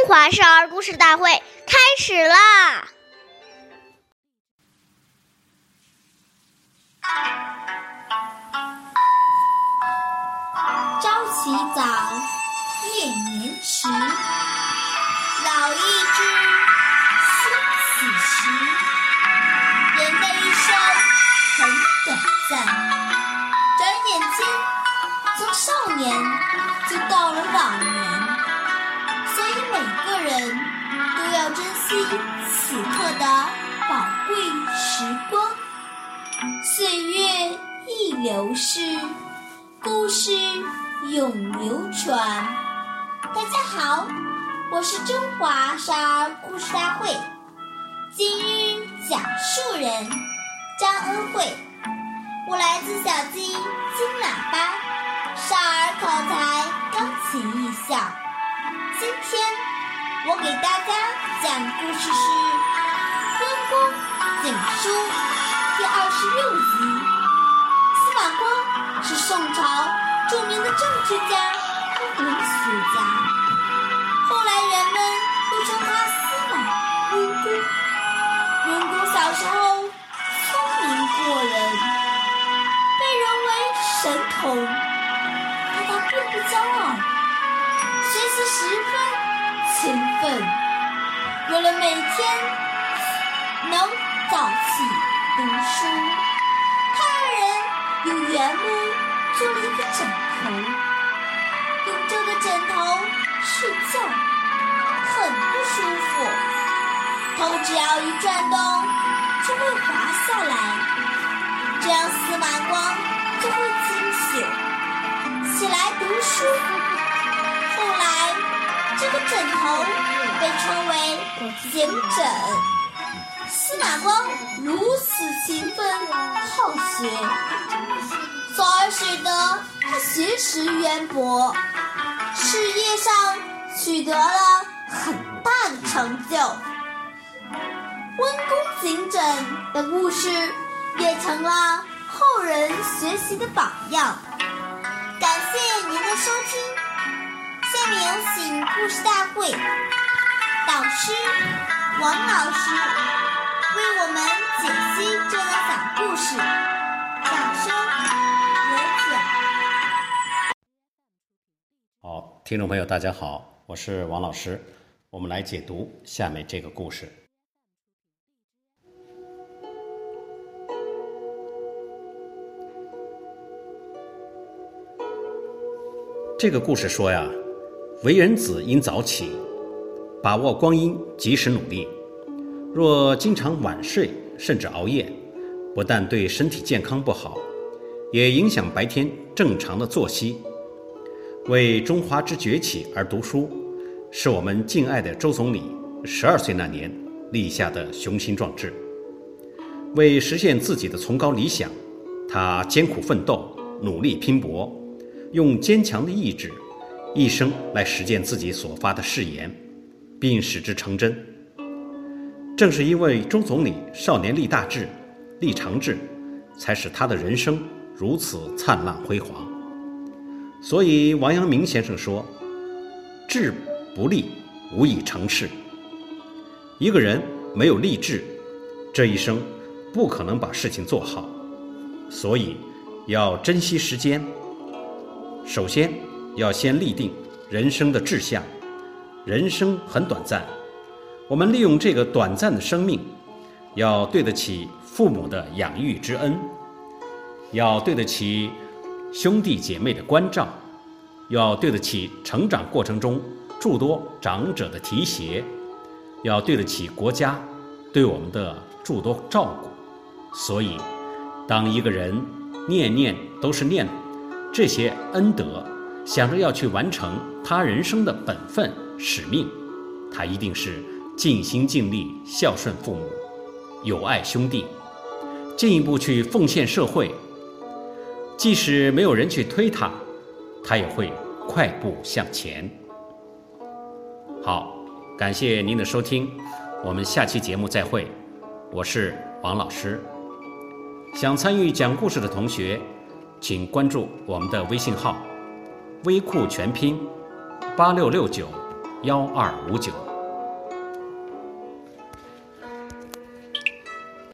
中华少儿故事大会开始啦！朝起早，夜眠迟，老易至，心死时。人的一生很短暂，转眼间，从少年就到了老年。人都要珍惜此刻的宝贵时光。岁月易流逝，故事永流传。大家好，我是中华少儿故事大会今日讲述人张恩惠，我来自小金金喇叭少儿口才钢琴艺校。今天我给大家讲的故事是《关公警书》第二十六集。司马光是宋朝著名的政治家和文学家，后来人们都称他司马温公。温公小时候聪明过人，被认为神童，但他并不骄傲。学习十分勤奋，为了每天能早起读书，他二人用圆木做了一个枕头，用这个枕头睡觉很不舒服，头只要一转动就会滑下来，这样司马光就会惊醒，起来读书。这个枕头被称为“警枕”。司马光如此勤奋好学，从而使得他学识渊博，事业上取得了很大的成就。温公警枕的故事也成了后人学习的榜样。感谢您的收听。下面有请故事大会导师王老师为我们解析这个小故事，掌声有请。好，听众朋友，大家好，我是王老师，我们来解读下面这个故事。这个故事说呀。为人子应早起，把握光阴，及时努力。若经常晚睡甚至熬夜，不但对身体健康不好，也影响白天正常的作息。为中华之崛起而读书，是我们敬爱的周总理十二岁那年立下的雄心壮志。为实现自己的崇高理想，他艰苦奋斗，努力拼搏，用坚强的意志。一生来实践自己所发的誓言，并使之成真。正是因为周总理少年立大志、立长志，才使他的人生如此灿烂辉煌。所以王阳明先生说：“志不立，无以成事。”一个人没有立志，这一生不可能把事情做好。所以要珍惜时间。首先。要先立定人生的志向，人生很短暂，我们利用这个短暂的生命，要对得起父母的养育之恩，要对得起兄弟姐妹的关照，要对得起成长过程中诸多长者的提携，要对得起国家对我们的诸多照顾。所以，当一个人念念都是念这些恩德。想着要去完成他人生的本分使命，他一定是尽心尽力孝顺父母，友爱兄弟，进一步去奉献社会。即使没有人去推他，他也会快步向前。好，感谢您的收听，我们下期节目再会。我是王老师。想参与讲故事的同学，请关注我们的微信号。微库全拼，八六六九幺二五九。